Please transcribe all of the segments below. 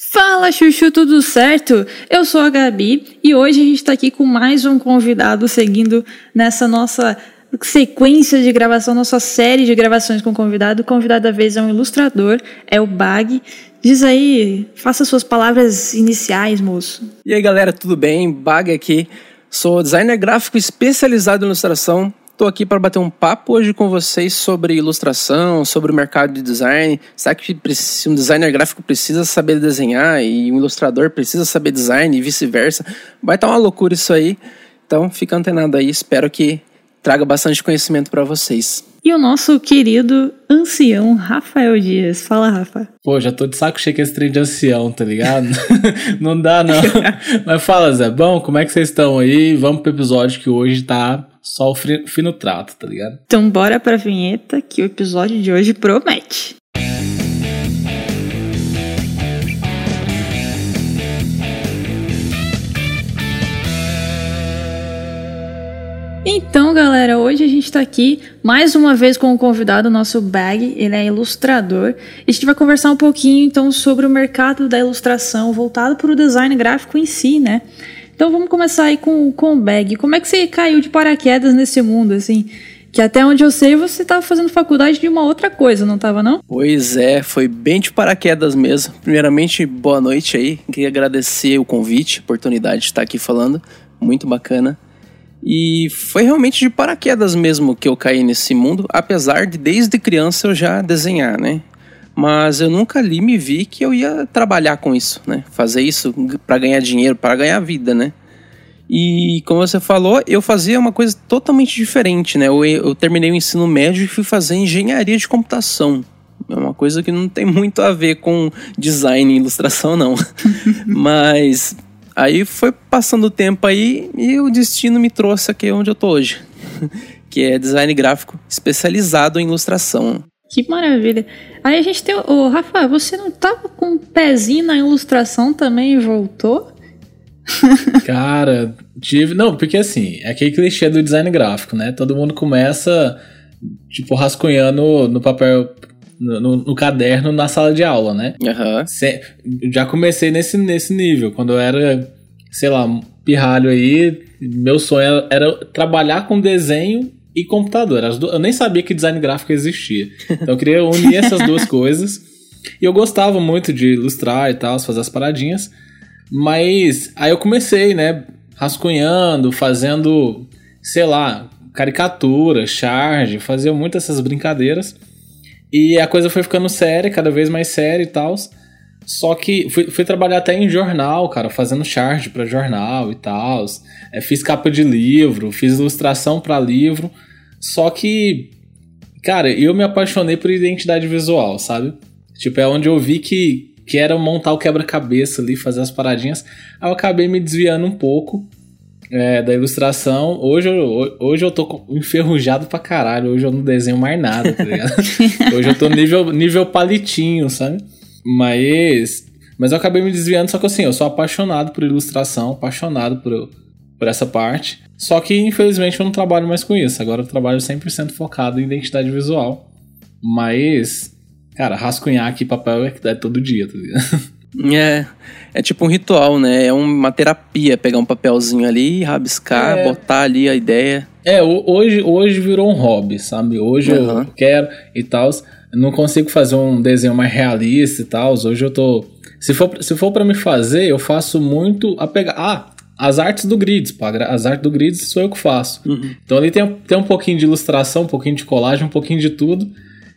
Fala, Chuchu, tudo certo? Eu sou a Gabi e hoje a gente está aqui com mais um convidado seguindo nessa nossa sequência de gravação, nossa série de gravações com convidado. O convidado da vez é um ilustrador, é o Bag. Diz aí, faça suas palavras iniciais, moço. E aí, galera, tudo bem? Bag aqui. Sou designer gráfico especializado em ilustração. Estou aqui para bater um papo hoje com vocês sobre ilustração, sobre o mercado de design. Será que um designer gráfico precisa saber desenhar e um ilustrador precisa saber design e vice-versa? Vai estar tá uma loucura isso aí. Então fica antenado aí, espero que traga bastante conhecimento para vocês. E o nosso querido ancião Rafael Dias. Fala, Rafa. Pô, já tô de saco cheio com esse trem de ancião, tá ligado? não dá, não. Mas fala, Zé, bom, como é que vocês estão aí? Vamos pro episódio que hoje tá só o fino trato, tá ligado? Então bora pra vinheta que o episódio de hoje promete. Então, galera, hoje a gente está aqui mais uma vez com o convidado, nosso Bag, ele é ilustrador. A gente vai conversar um pouquinho então sobre o mercado da ilustração voltado para o design gráfico em si, né? Então vamos começar aí com, com o Bag. Como é que você caiu de paraquedas nesse mundo, assim? Que até onde eu sei, você estava fazendo faculdade de uma outra coisa, não estava não? Pois é, foi bem de paraquedas mesmo. Primeiramente, boa noite aí. Queria agradecer o convite, a oportunidade de estar aqui falando. Muito bacana. E foi realmente de paraquedas mesmo que eu caí nesse mundo, apesar de desde criança eu já desenhar, né? Mas eu nunca ali me vi que eu ia trabalhar com isso, né? Fazer isso para ganhar dinheiro, para ganhar vida, né? E como você falou, eu fazia uma coisa totalmente diferente, né? Eu, eu terminei o ensino médio e fui fazer engenharia de computação. É uma coisa que não tem muito a ver com design e ilustração, não. Mas aí foi passando o tempo aí e o destino me trouxe aqui onde eu tô hoje. que é design gráfico especializado em ilustração. Que maravilha. Aí a gente tem. Ô, Rafa, você não tava com um pezinho na ilustração também e voltou? Cara, tive. Não, porque assim, é aquele clichê do design gráfico, né? Todo mundo começa, tipo, rascunhando no papel. No, no, no caderno na sala de aula, né? Uhum. Se, já comecei nesse, nesse nível. Quando eu era, sei lá, pirralho aí, meu sonho era, era trabalhar com desenho e computador. Eu nem sabia que design gráfico existia. Então eu queria unir essas duas coisas. E eu gostava muito de ilustrar e tal, fazer as paradinhas. Mas aí eu comecei, né? Rascunhando, fazendo, sei lá, caricatura, charge, fazia muitas essas brincadeiras. E a coisa foi ficando séria, cada vez mais séria e tal. Só que fui, fui, trabalhar até em jornal, cara, fazendo charge para jornal e tal. É, fiz capa de livro, fiz ilustração para livro. Só que, cara, eu me apaixonei por identidade visual, sabe? Tipo, é onde eu vi que, que era montar o quebra-cabeça ali, fazer as paradinhas. Aí eu acabei me desviando um pouco é, da ilustração. Hoje eu, hoje eu tô enferrujado pra caralho. Hoje eu não desenho mais nada, tá ligado? hoje eu tô nível, nível palitinho, sabe? Mas. Mas eu acabei me desviando, só que assim, eu sou apaixonado por ilustração, apaixonado por, por essa parte. Só que, infelizmente, eu não trabalho mais com isso. Agora eu trabalho 100% focado em identidade visual. Mas, cara, rascunhar aqui papel é, é todo dia, tá ligado? É, é tipo um ritual, né? É uma terapia pegar um papelzinho ali, rabiscar, é. botar ali a ideia. É, hoje, hoje virou um hobby, sabe? Hoje uhum. eu quero e tal. Não consigo fazer um desenho mais realista e tal. Hoje eu tô. Se for, se for para me fazer, eu faço muito a pegar. Ah, as artes do Grids, pô, as artes do Grids sou eu que faço. Uhum. Então ali tem, tem um pouquinho de ilustração, um pouquinho de colagem, um pouquinho de tudo.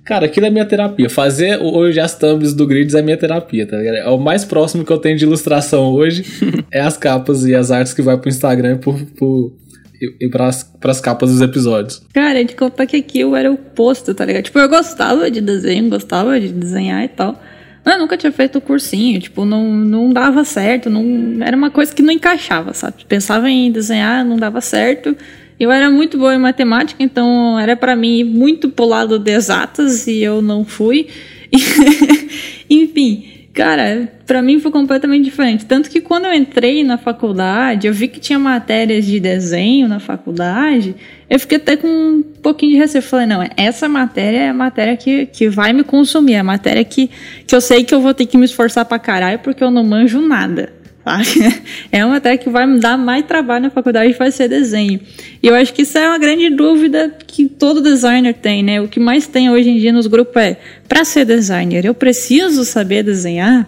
Cara, aquilo é minha terapia. Fazer hoje as thumbs do Grids é minha terapia, tá ligado? É o mais próximo que eu tenho de ilustração hoje é as capas e as artes que vai pro Instagram por, por, e, e pras, pras capas dos episódios. Cara, de contar que aquilo era o posto, tá ligado? Tipo, eu gostava de desenho, gostava de desenhar e tal. Eu nunca tinha feito o cursinho, tipo, não, não dava certo, não era uma coisa que não encaixava, sabe? Pensava em desenhar, não dava certo. Eu era muito boa em matemática, então era para mim muito pro lado de exatas e eu não fui. Enfim, cara, para mim foi completamente diferente. Tanto que quando eu entrei na faculdade, eu vi que tinha matérias de desenho na faculdade, eu fiquei até com um pouquinho de receio. Falei, não, essa matéria é a matéria que, que vai me consumir, é a matéria que, que eu sei que eu vou ter que me esforçar pra caralho porque eu não manjo nada. É uma matéria que vai me dar mais trabalho na faculdade, vai ser desenho. E eu acho que isso é uma grande dúvida que todo designer tem, né? O que mais tem hoje em dia nos grupos é: para ser designer, eu preciso saber desenhar?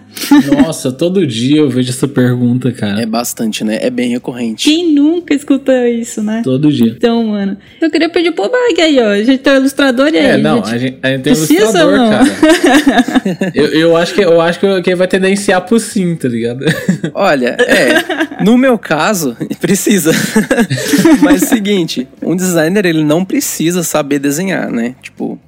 Nossa, todo dia eu vejo essa pergunta, cara. É bastante, né? É bem recorrente. Quem nunca escutou isso, né? Todo dia. Então, mano, eu queria pedir pro Bag aí, ó. A gente tem um ilustrador e aí. É, não, a gente, a gente tem um ilustrador, cara. eu, eu, acho que, eu acho que quem vai tendenciar pro sim, tá ligado? Olha, é. No meu caso, precisa. Mas é o seguinte, um designer, ele não precisa saber desenhar, né? Tipo,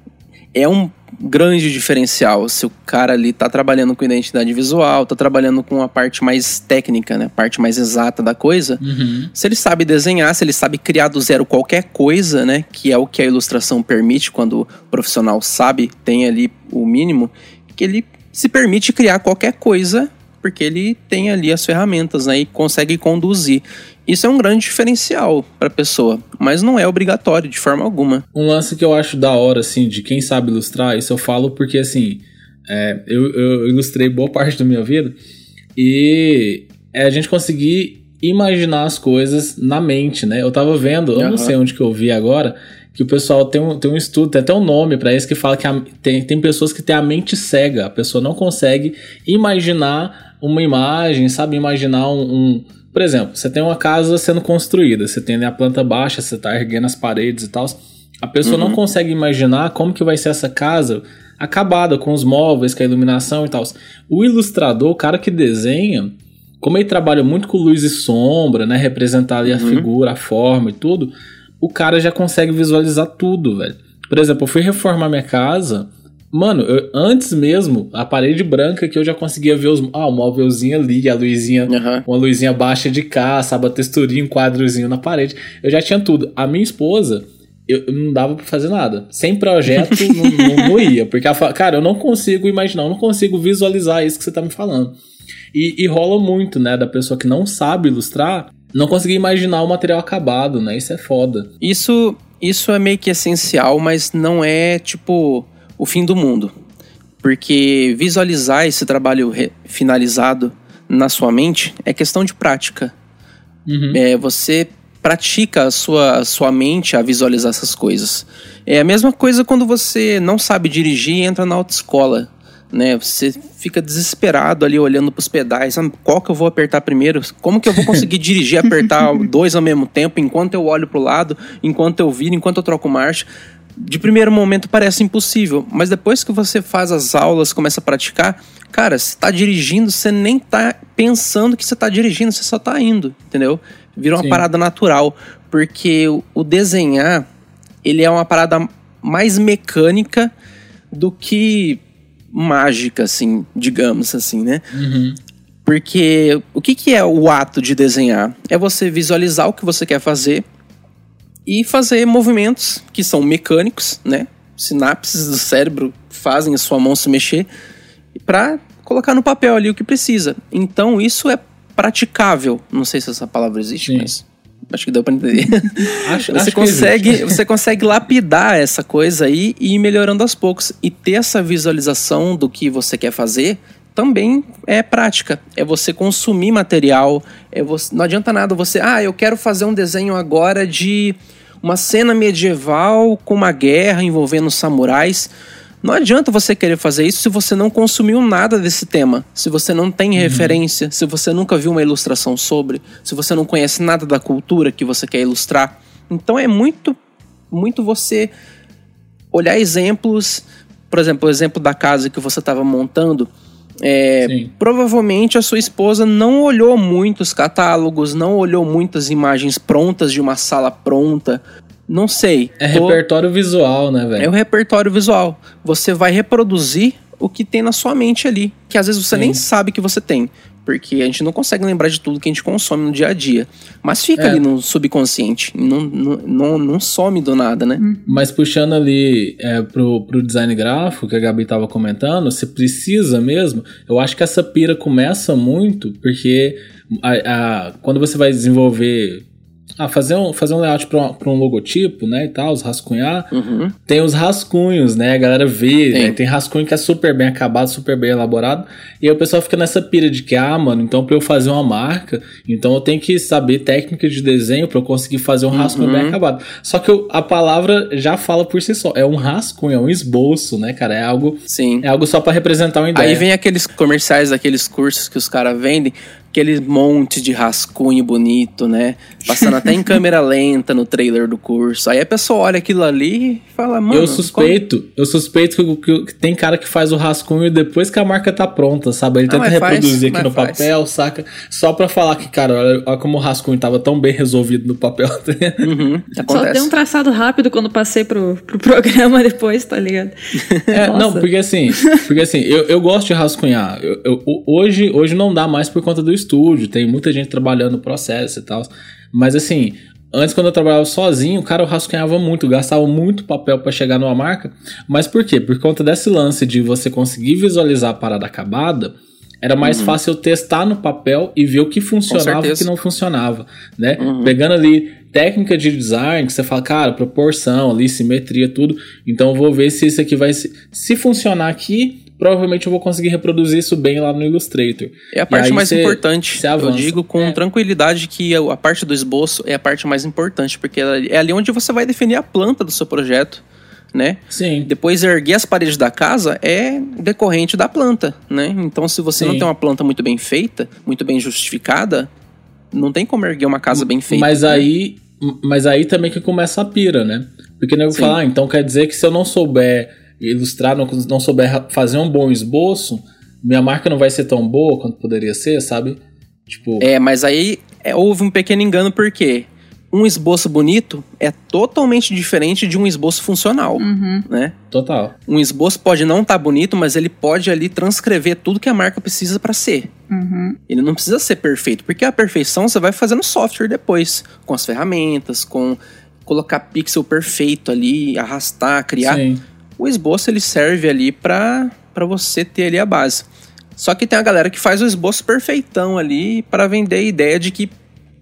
é um grande diferencial se o cara ali tá trabalhando com identidade visual, tá trabalhando com a parte mais técnica, né? A parte mais exata da coisa. Uhum. Se ele sabe desenhar, se ele sabe criar do zero qualquer coisa, né? Que é o que a ilustração permite quando o profissional sabe, tem ali o mínimo, que ele se permite criar qualquer coisa porque ele tem ali as ferramentas, né? E consegue conduzir. Isso é um grande diferencial para a pessoa, mas não é obrigatório de forma alguma. Um lance que eu acho da hora, assim, de quem sabe ilustrar, isso eu falo porque, assim, é, eu, eu, ilustrei boa parte da minha vida e é a gente conseguir imaginar as coisas na mente, né? Eu tava vendo, eu uhum. não sei onde que eu vi agora, que o pessoal tem um, tem um estudo, tem até um nome para isso que fala que a, tem, tem pessoas que têm a mente cega, a pessoa não consegue imaginar uma imagem, sabe? Imaginar um, um por exemplo, você tem uma casa sendo construída, você tem a planta baixa, você está erguendo as paredes e tal. A pessoa uhum. não consegue imaginar como que vai ser essa casa acabada com os móveis, com a iluminação e tal. O ilustrador, o cara que desenha, como ele trabalha muito com luz e sombra, né, representar ali a uhum. figura, a forma e tudo, o cara já consegue visualizar tudo, velho. Por exemplo, eu fui reformar minha casa, Mano, eu, antes mesmo, a parede branca que eu já conseguia ver os. Ah, o móvelzinho ali, a luzinha, uhum. uma luzinha baixa de cá, sabe? A texturinha, um quadrozinho na parede. Eu já tinha tudo. A minha esposa, eu, eu não dava pra fazer nada. Sem projeto, não, não, não, ia. Porque, ela fala, cara, eu não consigo imaginar, eu não consigo visualizar isso que você tá me falando. E, e rola muito, né, da pessoa que não sabe ilustrar, não conseguir imaginar o material acabado, né? Isso é foda. Isso, isso é meio que essencial, mas não é tipo o fim do mundo. Porque visualizar esse trabalho finalizado na sua mente é questão de prática. Uhum. É, você pratica a sua, a sua mente a visualizar essas coisas. É a mesma coisa quando você não sabe dirigir e entra na autoescola. Né? Você fica desesperado ali olhando para os pedais. Ah, qual que eu vou apertar primeiro? Como que eu vou conseguir dirigir apertar dois ao mesmo tempo enquanto eu olho para o lado, enquanto eu viro, enquanto eu troco marcha? De primeiro momento parece impossível, mas depois que você faz as aulas, começa a praticar, cara, você tá dirigindo, você nem tá pensando que você tá dirigindo, você só tá indo, entendeu? Vira uma Sim. parada natural, porque o desenhar, ele é uma parada mais mecânica do que mágica, assim, digamos assim, né? Uhum. Porque o que, que é o ato de desenhar? É você visualizar o que você quer fazer e fazer movimentos que são mecânicos, né? Sinapses do cérebro fazem a sua mão se mexer para colocar no papel ali o que precisa. Então isso é praticável. Não sei se essa palavra existe, Sim. mas acho que deu para entender. Acho, você acho consegue, você consegue lapidar essa coisa aí e ir melhorando aos poucos e ter essa visualização do que você quer fazer também é prática. É você consumir material. É você, não adianta nada você, ah, eu quero fazer um desenho agora de uma cena medieval com uma guerra envolvendo samurais. Não adianta você querer fazer isso se você não consumiu nada desse tema, se você não tem uhum. referência, se você nunca viu uma ilustração sobre, se você não conhece nada da cultura que você quer ilustrar. Então é muito, muito você olhar exemplos, por exemplo, o exemplo da casa que você estava montando. É, provavelmente a sua esposa não olhou muitos catálogos, não olhou muitas imagens prontas de uma sala pronta. Não sei. É tô... repertório visual, né, velho? É o repertório visual. Você vai reproduzir o que tem na sua mente ali, que às vezes você Sim. nem sabe que você tem. Porque a gente não consegue lembrar de tudo que a gente consome no dia a dia. Mas fica É. ali no subconsciente. Não, não, não, não some do nada, né? Mas puxando ali é, pro, pro design gráfico que a Gabi tava comentando, você precisa mesmo. Eu acho que essa pira começa muito porque a, a- quando você vai desenvolver. Ah, fazer um, fazer um layout pra, um- um logotipo, né? E tal, os rascunhar. Uhum. Tem os rascunhos, né? A galera vê, Tem. né? tem rascunho que é super bem acabado, super bem elaborado. E aí o pessoal fica nessa pira de que, ah, mano, então pra eu fazer uma marca, então eu tenho que saber técnica de desenho pra eu conseguir fazer um rascunho bem Uhum. acabado. Só que eu- a palavra já fala por si só. É um rascunho, é um esboço, né, cara? É algo, Sim. é algo só pra representar uma ideia. Aí vem aqueles comerciais daqueles cursos que os caras vendem, aquele monte de rascunho bonito, né? Passando até em câmera lenta no trailer do curso. Aí a pessoa olha aquilo ali e fala, mano. eu suspeito, eu suspeito que, que- que tem cara que faz o rascunho depois que a marca tá pronta, sabe? Ele Ah, tenta faz, reproduzir aqui mas no faz. papel, saca? Só pra falar que, cara, olha, olha como o rascunho tava tão bem resolvido no papel. como- Uhum, Só dei um traçado rápido quando passei pro, pro programa depois, tá ligado? É, não, porque assim, porque assim, eu, eu gosto de rascunhar. Eu, eu- hoje, hoje não dá mais por conta do estúdio, tem muita gente trabalhando no processo e tal. Mas assim, antes quando eu trabalhava sozinho, cara, eu rascunhava muito, gastava muito papel pra chegar numa marca. Mas por quê? Por conta desse lance de você conseguir visualizar a parada acabada. Era mais fácil eu testar no papel e ver o que funcionava e o que não funcionava, né? Uhum. Pegando ali técnica de design, que você fala, cara, proporção ali, simetria, tudo. Então eu vou ver se isso aqui vai se, se funcionar aqui, provavelmente eu vou conseguir reproduzir isso bem lá no Illustrator. É a parte mais cê- importante. cê Eu digo com É. tranquilidade que a parte do esboço é a parte mais importante, porque é ali onde você vai definir a planta do seu projeto, né? Sim. Depois erguer as paredes da casa é decorrente da planta, né? Então se você não Sim. tem uma planta muito bem feita, muito bem justificada, não tem como erguer uma casa bem feita. Mas né? aí, mas aí também que começa a pira, né? Porque nego fala, ah, então quer dizer que se eu não souber ilustrar, não, não souber fazer um bom esboço, minha marca não vai ser tão boa quanto poderia ser, sabe? Tipo, É, mas aí é, houve um pequeno engano porque um esboço bonito é totalmente diferente de um esboço funcional, Uhum. né? total. Um esboço pode não estar bonito, mas ele pode ali transcrever tudo que a marca precisa para ser. Uhum. Ele não precisa ser perfeito, porque a perfeição você vai fazer no software depois, com as ferramentas, com colocar pixel perfeito ali, arrastar, criar. Sim. O esboço ele serve ali para você ter ali a base. Só que tem a galera que faz o esboço perfeitão ali para vender a ideia de que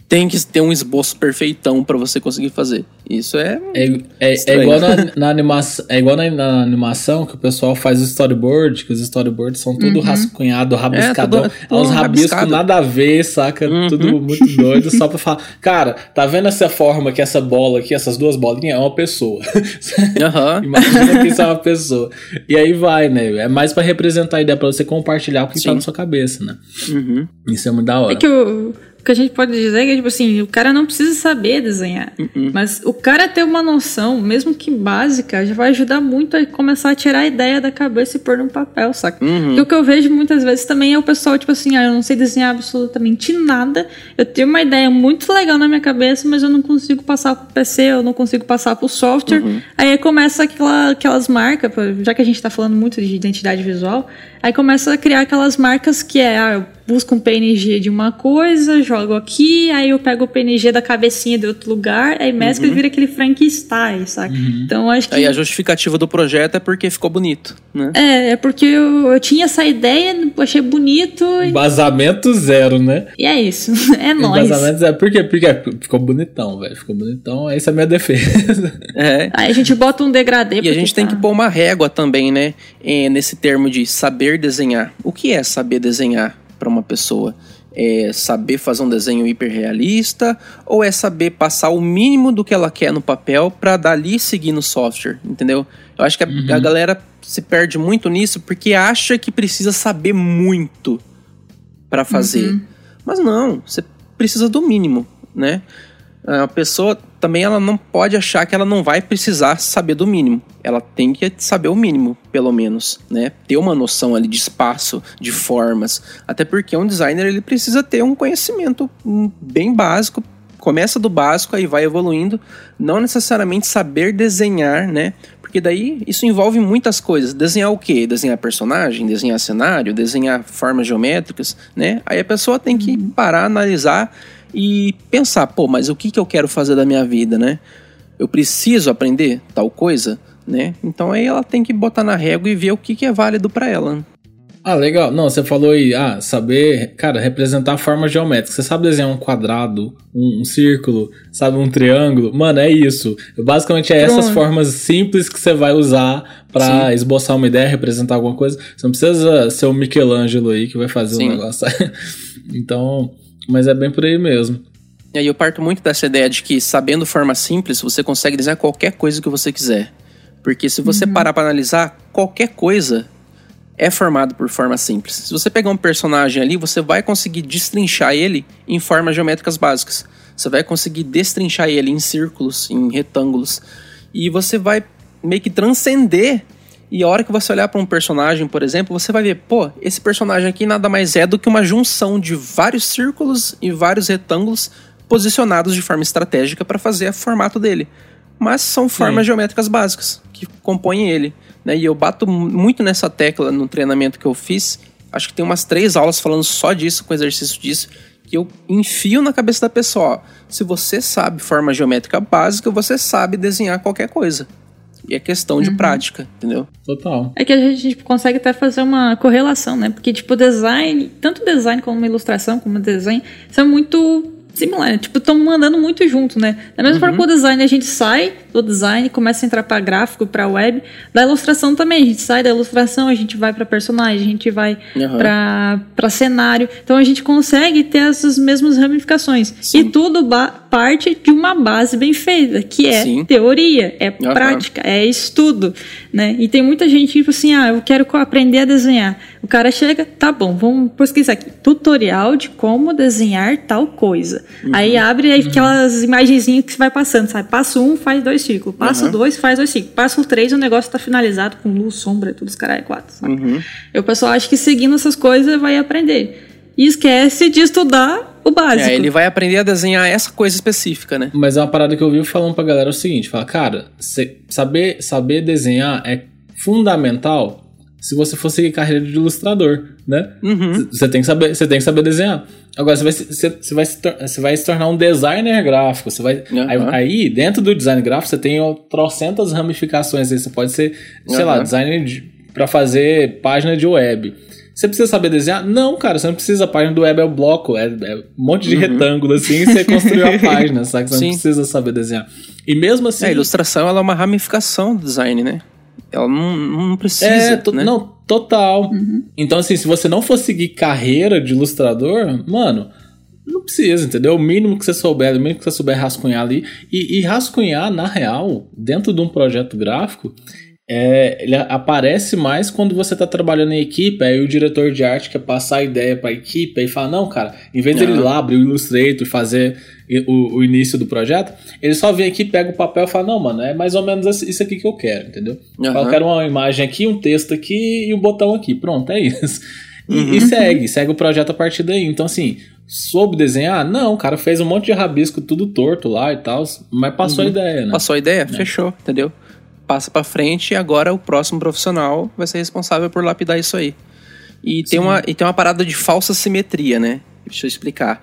tem que ter um esboço perfeitão para você conseguir fazer. Isso é É, é, é igual na, na animação, é igual na, na animação que o pessoal faz o storyboard, que os storyboards são tudo rascunhado, rabiscadão. tudo- É, tudo uns rabiscos rabiscado. nada a ver, saca? Uhum. Tudo muito doido, só pra falar. Cara, tá vendo essa forma que essa bola aqui, essas duas bolinhas, é uma pessoa. Aham. Imagina que isso é uma pessoa. E aí vai, né? É mais pra representar a ideia, pra você compartilhar o que tá Sim. na sua cabeça, né? Uhum. Isso é muito da hora. É que o, o que a gente pode dizer é que, tipo assim, o cara não precisa saber desenhar. Uhum. Mas o cara ter uma noção, mesmo que básica, já vai ajudar muito a começar a tirar a ideia da cabeça e pôr num papel, saca? Uhum. Porque o que eu vejo muitas vezes também é o pessoal, tipo assim, ah, eu não sei desenhar absolutamente nada. Eu tenho uma ideia muito legal na minha cabeça, mas eu não consigo passar pro PC, eu não consigo passar pro software. Uhum. Aí começa aquela, aquelas marcas, já que a gente tá falando muito de identidade visual, aí começa a criar aquelas marcas que é, ah, eu busco um PNG de uma coisa, jogo aqui, aí eu pego o PNG da cabecinha de outro lugar, aí mescla e vira aquele Frankenstein, saca? Então eu acho que. Aí a justificativa do projeto é porque ficou bonito, né? É, é porque eu, eu tinha essa ideia, achei bonito e, Embasamento zero, né? e é isso. É nóis. Embasamento zero. Por quê? Porque ficou bonitão, velho. Ficou bonitão. Essa é a minha defesa. É. Aí a gente bota um degradê. E a gente tem tá- que pôr uma régua também, né? eh, nesse termo de saber desenhar. O que é saber desenhar para uma pessoa? É saber fazer um desenho hiperrealista ou é saber passar o mínimo do que ela quer no papel para dali seguir no software, entendeu? Eu acho que a, a galera se perde muito nisso porque acha que precisa saber muito para fazer. Mas não, você precisa do mínimo, né? A pessoa também ela não pode achar que ela não vai precisar saber do mínimo. Ela tem que saber o mínimo, pelo menos, né? Ter uma noção ali de espaço, de formas. Até porque um designer ele precisa ter um conhecimento bem básico. Começa do básico aí vai evoluindo, não necessariamente saber desenhar, né? Porque Porque daí isso envolve muitas coisas. Desenhar o quê? Desenhar personagem, desenhar cenário, desenhar formas geométricas, né? Aí a pessoa tem que parar, analisar e pensar, pô, mas o que, que eu quero fazer da minha vida, né? Eu preciso aprender tal coisa, né? Então aí ela tem que botar na régua e ver o que, que é válido para ela. Ah, legal. Não, você falou aí, ah, saber, cara, representar forma geométrica. Você sabe desenhar um quadrado, um, um círculo, sabe, um triângulo? Mano, é isso. Basicamente é Pronto. essas formas simples que você vai usar para esboçar uma ideia, representar alguma coisa. Você não precisa ser o Michelangelo aí que vai fazer o um negócio. então, mas é bem por aí mesmo. E aí eu parto muito dessa ideia de que sabendo forma simples, você consegue desenhar qualquer coisa que você quiser. Porque se você uhum. parar para analisar, qualquer coisa é formado por forma simples. Se você pegar um personagem ali, você vai conseguir destrinchar ele em formas geométricas básicas. Você vai conseguir destrinchar ele em círculos, em retângulos. E você vai meio que transcender. E a hora que você olhar para um personagem, por exemplo, você vai ver, pô, esse personagem aqui nada mais é do que uma junção de vários círculos e vários retângulos posicionados de forma estratégica para fazer o formato dele. Mas são formas Sim. geométricas básicas que compõem ele. Né? E eu bato muito nessa tecla no treinamento que eu fiz. Acho que tem umas três aulas falando só disso, com exercício disso, que eu enfio na cabeça da pessoa. Ó, se você sabe forma geométrica básica, você sabe desenhar qualquer coisa. E é questão de uhum. prática, entendeu? Total. É que a gente consegue até fazer uma correlação, né? Porque, tipo, design, tanto design como uma ilustração, como desenho, são muito similar. Tipo, estão andando muito junto, né? Da mesma uhum. forma que o design a gente sai do design, começa a entrar para gráfico, para web. Da ilustração também, a gente sai da ilustração, a gente vai para personagem, a gente vai uhum. para cenário. Então a gente consegue ter essas mesmas ramificações. Sim. E tudo parte de uma base bem feita, que é Sim. teoria, é uhum. prática, é estudo, né? E tem muita gente tipo assim, ah, eu quero aprender a desenhar. O cara chega, tá bom, vamos pesquisar aqui, tutorial de como desenhar tal coisa. Uhum. Aí abre aí aquelas imagenzinhas que você vai passando, sabe? Passo um, faz dois círculos. Passo uhum. dois, faz dois círculos. Passo três, o negócio tá finalizado com luz, sombra, tudo os caras é quatro, sabe? Uhum. E o pessoal acha que seguindo essas coisas vai aprender. E esquece de estudar o básico. É, ele vai aprender a desenhar essa coisa específica, né? Mas é uma parada que eu vi falando pra galera é o seguinte: fala, cara, saber, saber desenhar é fundamental se você for seguir carreira de ilustrador, né? Uhum. Você tem que saber, você tem que saber desenhar. Agora você vai, você, vai, se, você vai se tornar um designer gráfico. Você vai, uhum. aí, aí, dentro do design gráfico, você tem trocentas ramificações. Aí você pode ser, sei uhum. lá, designer de, para fazer página de web. Você precisa saber desenhar? Não, cara, você não precisa. A página do web é o bloco, é, é um monte de uhum. retângulo assim e você construiu a página, sabe? Você Sim. não precisa saber desenhar. E mesmo assim. É, a ilustração ela é uma ramificação do design, né? Ela não, não precisa. É, to, né? Não, total. Uhum. Então, assim, se você não for seguir carreira de ilustrador, mano, não precisa, entendeu? O mínimo que você souber, o mínimo que você souber rascunhar ali. E, e rascunhar, na real, dentro de um projeto gráfico, é, ele aparece mais quando você está trabalhando em equipe, aí o diretor de arte quer passar a ideia para a equipe e fala, não, cara, em vez de ele ir lá abrir o Illustrator e fazer o, o, início do projeto, ele só vem aqui, pega o papel e fala, não, mano, é mais ou menos isso aqui que eu quero, entendeu? Uhum. Eu quero uma imagem aqui, um texto aqui e um botão aqui, pronto, é isso. E, uhum. e segue, segue o projeto a partir daí. Então, assim, soube desenhar? Não, o cara fez um monte de rabisco tudo torto lá e tal, mas passou uhum. a ideia, né? Passou a ideia, é. fechou, entendeu? passa para frente e agora o próximo profissional vai ser responsável por lapidar isso aí. E tem, uma, e tem uma parada de falsa simetria, né? Deixa eu explicar.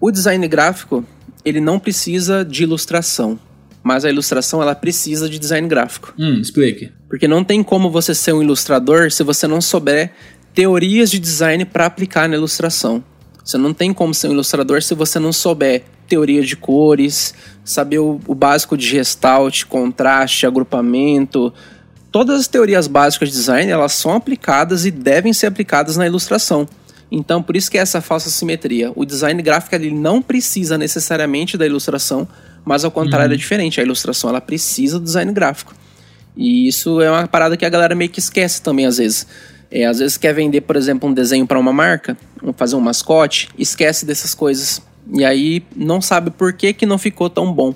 O design gráfico, ele não precisa de ilustração, mas a ilustração ela precisa de design gráfico. Hum, explique. Porque não tem como você ser um ilustrador se você não souber teorias de design para aplicar na ilustração. Você não tem como ser um ilustrador se você não souber teoria de cores, saber o, o básico de gestalt, contraste, agrupamento. Todas as teorias básicas de design, elas são aplicadas e devem ser aplicadas na ilustração. Então, por isso que é essa falsa simetria. O design gráfico ele não precisa necessariamente da ilustração, mas ao contrário uhum. é diferente. A ilustração ela precisa do design gráfico. E isso é uma parada que a galera meio que esquece também às vezes. É, às vezes quer vender, por exemplo, um desenho para uma marca, fazer um mascote, esquece dessas coisas. E aí não sabe por que, que não ficou tão bom.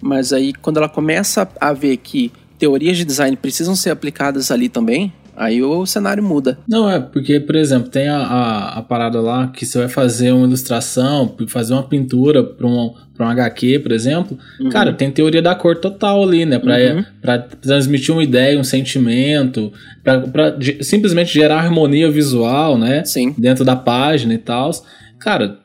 Mas aí quando ela começa a ver que teorias de design precisam ser aplicadas ali também, Aí o cenário muda. Não, é, porque, por exemplo, tem a, a, a parada lá que você vai fazer uma ilustração, fazer uma pintura para um, pra um HQ, por exemplo. Uhum. Cara, tem teoria da cor total ali, né? Pra, uhum. pra transmitir uma ideia, um sentimento, pra, pra simplesmente gerar harmonia visual, né? Sim. Dentro da página e tal. Cara,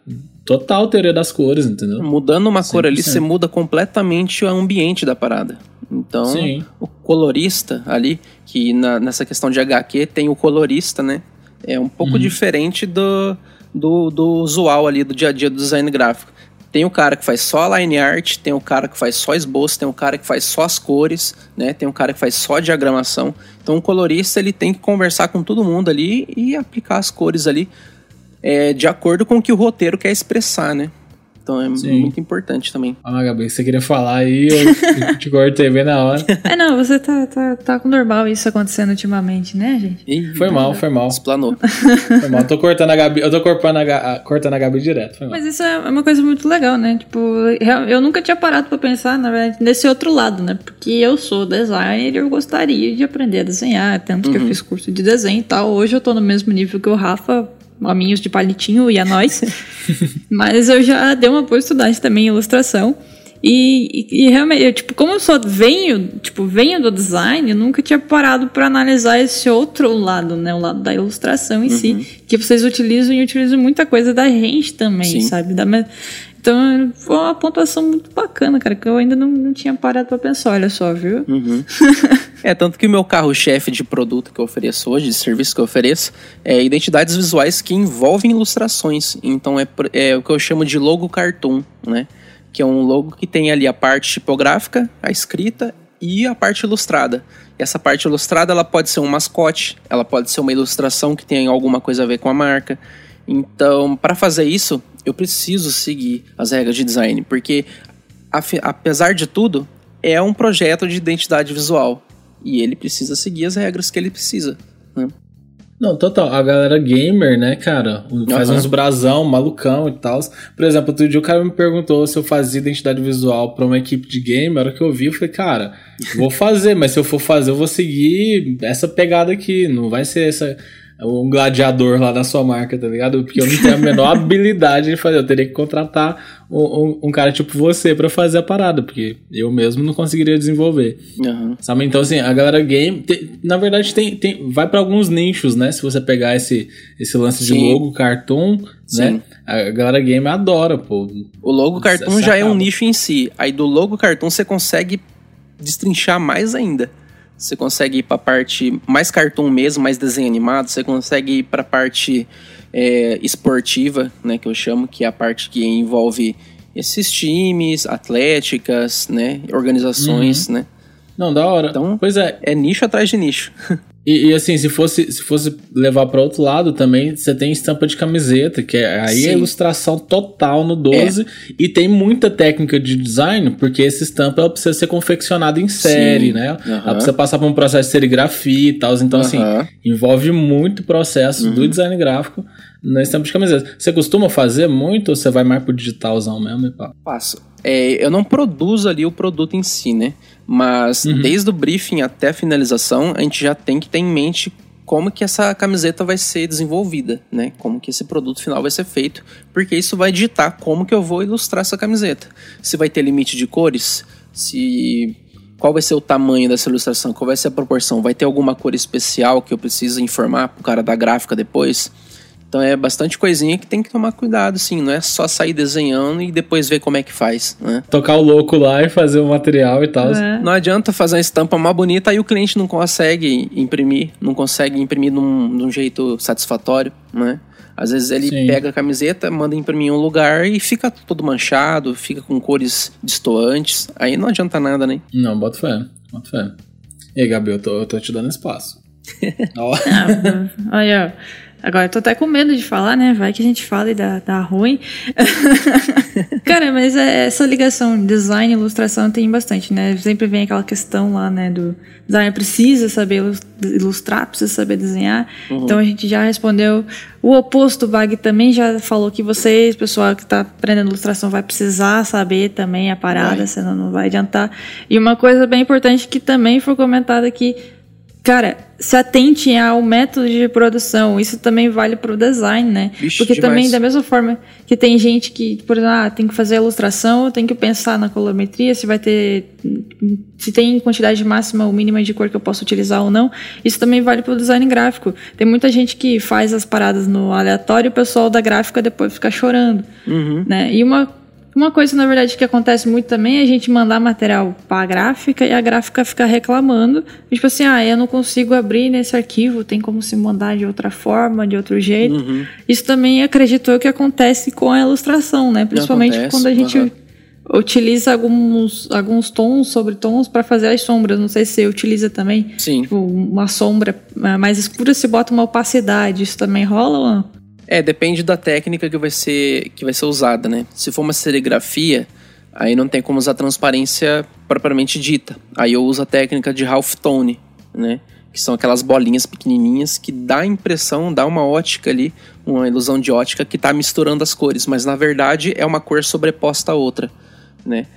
total teoria das cores, entendeu? Mudando uma 100%. cor ali, você muda completamente o ambiente da parada. Então, Sim. o colorista ali, que na, nessa questão de HQ tem o colorista, né? É um pouco uhum. diferente do, do, do usual ali do dia a dia do design gráfico. Tem o cara que faz só line art, tem o cara que faz só esboço, tem o cara que faz só as cores, né? Tem o cara que faz só diagramação. Então o colorista ele tem que conversar com todo mundo ali e aplicar as cores ali é, de acordo com o que o roteiro quer expressar, né? Então é Sim. muito importante também. Ah, Gabi, você queria falar aí, eu te cortei bem na hora. É, não, você tá, tá, tá com normal isso acontecendo ultimamente, né, gente? Ih, foi mal, foi mal. Explanou. Foi mal. Eu tô cortando a Gabi, eu tô cortando a, cortando a Gabi direto. Mas isso é uma coisa muito legal, né? Tipo, eu nunca tinha parado pra pensar, na verdade, nesse outro lado, né? Porque eu sou designer e eu gostaria de aprender a desenhar, tanto uhum. que eu uhum. fiz curso de desenho e tal. Hoje eu tô no mesmo nível que o Rafa, hominhos de palitinho e a nós. Mas eu já dei uma boa estudante também em ilustração. E, e, e, realmente, eu, tipo, como eu só venho, tipo, venho do design, eu nunca tinha parado para analisar esse outro lado, né? O lado da ilustração em uhum. si. Que vocês utilizam e utilizam muita coisa da gente também, Sim. sabe? Da, então, foi uma pontuação muito bacana, cara, que eu ainda não, não tinha parado pra pensar, olha só, viu? Uhum. é, tanto que o meu carro-chefe de produto que eu ofereço hoje, de serviço que eu ofereço, é identidades visuais que envolvem ilustrações. Então, é, é o que eu chamo de logo cartoon, né? Que é um logo que tem ali a parte tipográfica, a escrita e a parte ilustrada. E essa parte ilustrada, ela pode ser um mascote, ela pode ser uma ilustração que tem alguma coisa a ver com a marca. Então, para fazer isso, eu preciso seguir as regras de design, porque apesar de tudo, é um projeto de identidade visual e ele precisa seguir as regras que ele precisa. Né? Não, total. A galera gamer, né, cara, faz uhum. uns brasão, malucão e tal. Por exemplo, outro dia o cara me perguntou se eu fazia identidade visual para uma equipe de game. A hora que eu vi, eu falei, cara, vou fazer, mas se eu for fazer, eu vou seguir essa pegada aqui. Não vai ser essa um gladiador lá na sua marca, tá ligado? Porque eu não tenho a menor habilidade de fazer. Eu teria que contratar um, um, um cara tipo você para fazer a parada, porque eu mesmo não conseguiria desenvolver. Uhum. Sabe? Então, assim, a galera game, tem, na verdade, tem, tem, vai para alguns nichos, né? Se você pegar esse, esse lance Sim. de logo, cartoon, né? Sim. né? A galera game adora, pô. O logo cartoon já acaba. é um nicho em si. Aí do logo cartoon você consegue destrinchar mais ainda. Você consegue ir para a parte mais cartoon mesmo, mais desenho animado. Você consegue ir para a parte é, esportiva, né, que eu chamo, que é a parte que envolve esses times, atléticas, né, organizações, uhum. né. Não, da hora. Então, pois é, é nicho atrás de nicho. E, e, assim, se fosse, se fosse levar para outro lado também, você tem estampa de camiseta, que é aí Sim. é ilustração total no 12. É. E tem muita técnica de design, porque essa estampa ela precisa ser confeccionada em série, Sim. né? Uhum. Ela precisa passar por um processo de serigrafia e tal. Então, uhum. assim, envolve muito processo uhum. do design gráfico na estampa de camiseta. Você costuma fazer muito ou você vai mais pro digitalzão mesmo e pá? Faço. É, eu não produzo ali o produto em si, né? Mas uhum. desde o briefing até a finalização, a gente já tem que ter em mente como que essa camiseta vai ser desenvolvida, né? Como que esse produto final vai ser feito, porque isso vai ditar como que eu vou ilustrar essa camiseta. Se vai ter limite de cores, se qual vai ser o tamanho dessa ilustração, qual vai ser a proporção, vai ter alguma cor especial que eu preciso informar pro cara da gráfica depois. Então é bastante coisinha que tem que tomar cuidado, sim. Não é só sair desenhando e depois ver como é que faz, né? Tocar o louco lá e fazer o material e tal. É. Não adianta fazer uma estampa mais bonita e o cliente não consegue imprimir, não consegue imprimir num, de um jeito satisfatório, né? Às vezes ele Sim. pega a camiseta, manda imprimir em um lugar e fica todo manchado, fica com cores destoantes. Aí não adianta nada, né? Não, bota fé, bota fé. E aí, Gabi, eu tô, eu tô te dando espaço. ah, olha, Agora eu tô até com medo de falar, né? Vai que a gente fala e dá, dá ruim. Cara, mas é, essa ligação design e ilustração tem bastante, né? Sempre vem aquela questão lá, né? Do designer precisa saber ilustrar, precisa saber desenhar. Uhum. Então a gente já respondeu. O oposto, Bag também já falou que vocês, pessoal que tá aprendendo ilustração, vai precisar saber também a parada, vai. senão não vai adiantar. E uma coisa bem importante que também foi comentada aqui Cara, se atente ao método de produção. Isso também vale para o design, né? Vixe, Porque demais. também, da mesma forma que tem gente que, por exemplo, ah, tem que fazer a ilustração, tem que pensar na colorimetria, se vai ter. se tem quantidade máxima ou mínima de cor que eu posso utilizar ou não. Isso também vale para o design gráfico. Tem muita gente que faz as paradas no aleatório e o pessoal da gráfica depois fica chorando. Uhum. Né? E uma uma coisa, na verdade, que acontece muito também é a gente mandar material para a gráfica e a gráfica ficar reclamando. Tipo assim, ah, eu não consigo abrir nesse arquivo, tem como se mandar de outra forma, de outro jeito. Uhum. Isso também acredito eu que acontece com a ilustração, né? Principalmente Acontece, quando a gente aham. utiliza alguns, alguns tons sobre tons para fazer as sombras. Não sei se você utiliza também. Sim. Tipo, uma sombra ah, mais escura se bota uma opacidade. Isso também rola ou não? É, depende da técnica que vai ser que vai ser usada, né? Se for uma serigrafia, aí não tem como usar transparência propriamente dita. Aí eu uso a técnica de halftone, né? Que são aquelas bolinhas pequenininhas que dá a impressão, dá uma ótica ali, uma ilusão de ótica que tá misturando as cores, mas na verdade é uma cor sobreposta à outra, né?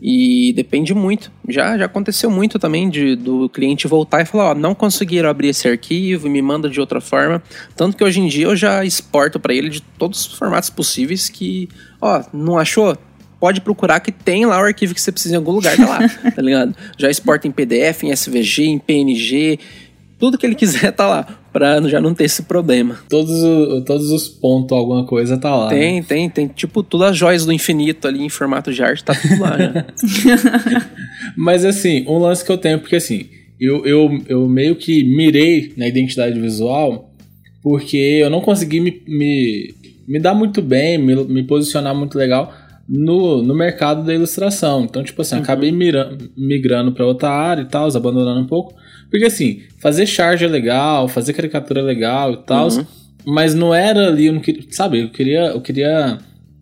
E depende muito. Já, já aconteceu muito também de, do cliente voltar e falar: Ó, não conseguiram abrir esse arquivo, me manda de outra forma. Tanto que hoje em dia eu já exporto para ele de todos os formatos possíveis. Que, ó, não achou? Pode procurar que tem lá o arquivo que você precisa em algum lugar, tá lá, tá ligado? Já exporta em PDF, em SVG, em PNG, tudo que ele quiser tá lá, pra já não ter esse problema. Todos, o- todos os pontos, alguma coisa tá lá. né? Tem, tem, tem, tipo, todas as joias do infinito ali em formato de arte, tá tudo lá já. Mas assim, um lance que eu tenho, porque assim, eu, eu, eu meio que mirei na identidade visual porque eu não consegui me, me, me dar muito bem, me, me posicionar muito legal no, no mercado da ilustração. Então, tipo assim, acabei mira, migrando para outra área e tal, abandonando um pouco. Porque assim, fazer charge é legal, fazer caricatura é legal e tal, Uhum. mas não era ali, eu não queria, sabe, eu queria, eu queria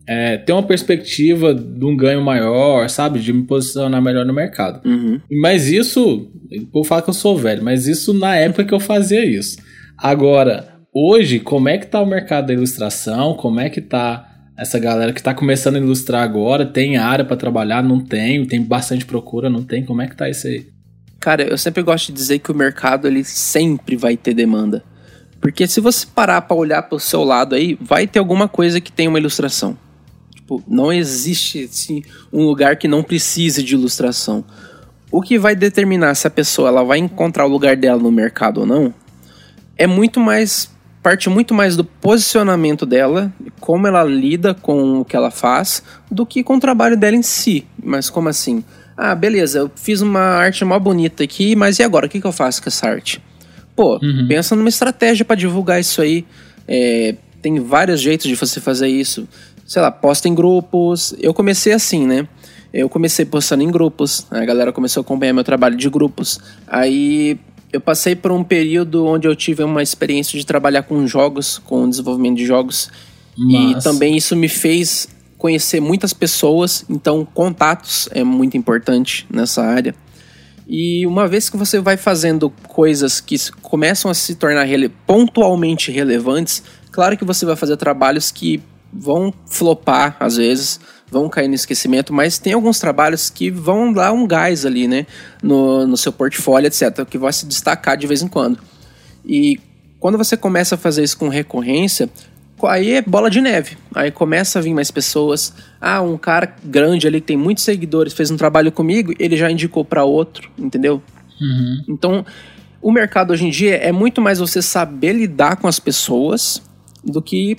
é, ter uma perspectiva de um ganho maior, sabe, de me posicionar melhor no mercado. Uhum. Mas isso, vou falar que eu sou velho, mas isso na época que eu fazia isso. Agora, hoje, como é que tá o mercado da ilustração? Como é que tá essa galera que tá começando a ilustrar agora? Tem área para trabalhar? Não tem? Tem bastante procura? Não tem? Como é que tá isso aí? Cara, eu sempre gosto de dizer que o mercado ele sempre vai ter demanda. Porque se você parar pra olhar pro seu lado aí, vai ter alguma coisa que tem uma ilustração. Tipo, não existe assim, um lugar que não precise de ilustração. O que vai determinar se a pessoa ela vai encontrar o lugar dela no mercado ou não é muito mais parte muito mais do posicionamento dela, como ela lida com o que ela faz, do que com o trabalho dela em si. Mas como assim? Ah, beleza, eu fiz uma arte mó bonita aqui, mas e agora? O que, que eu faço com essa arte? Pô, Uhum. pensa numa estratégia pra divulgar isso aí. É, tem vários jeitos de você fazer isso. Sei lá, posta em grupos. Eu comecei assim, né? Eu comecei postando em grupos, a galera começou a acompanhar meu trabalho de grupos. Aí eu passei por um período onde eu tive uma experiência de trabalhar com jogos, com desenvolvimento de jogos. E também isso me fez conhecer muitas pessoas, então contatos é muito importante nessa área. E uma vez que você vai fazendo coisas que começam a se tornar rele- pontualmente relevantes, claro que você vai fazer trabalhos que vão flopar às vezes, vão cair no esquecimento, mas tem alguns trabalhos que vão dar um gás ali, né, no, no seu portfólio, etc., que vai se destacar de vez em quando. E quando você começa a fazer isso com recorrência, co- aí é bola de neve. Aí começa a vir mais pessoas. Ah, um cara grande ali que tem muitos seguidores fez um trabalho comigo, ele já indicou para outro, entendeu? Então, o mercado hoje em dia é muito mais você saber lidar com as pessoas do que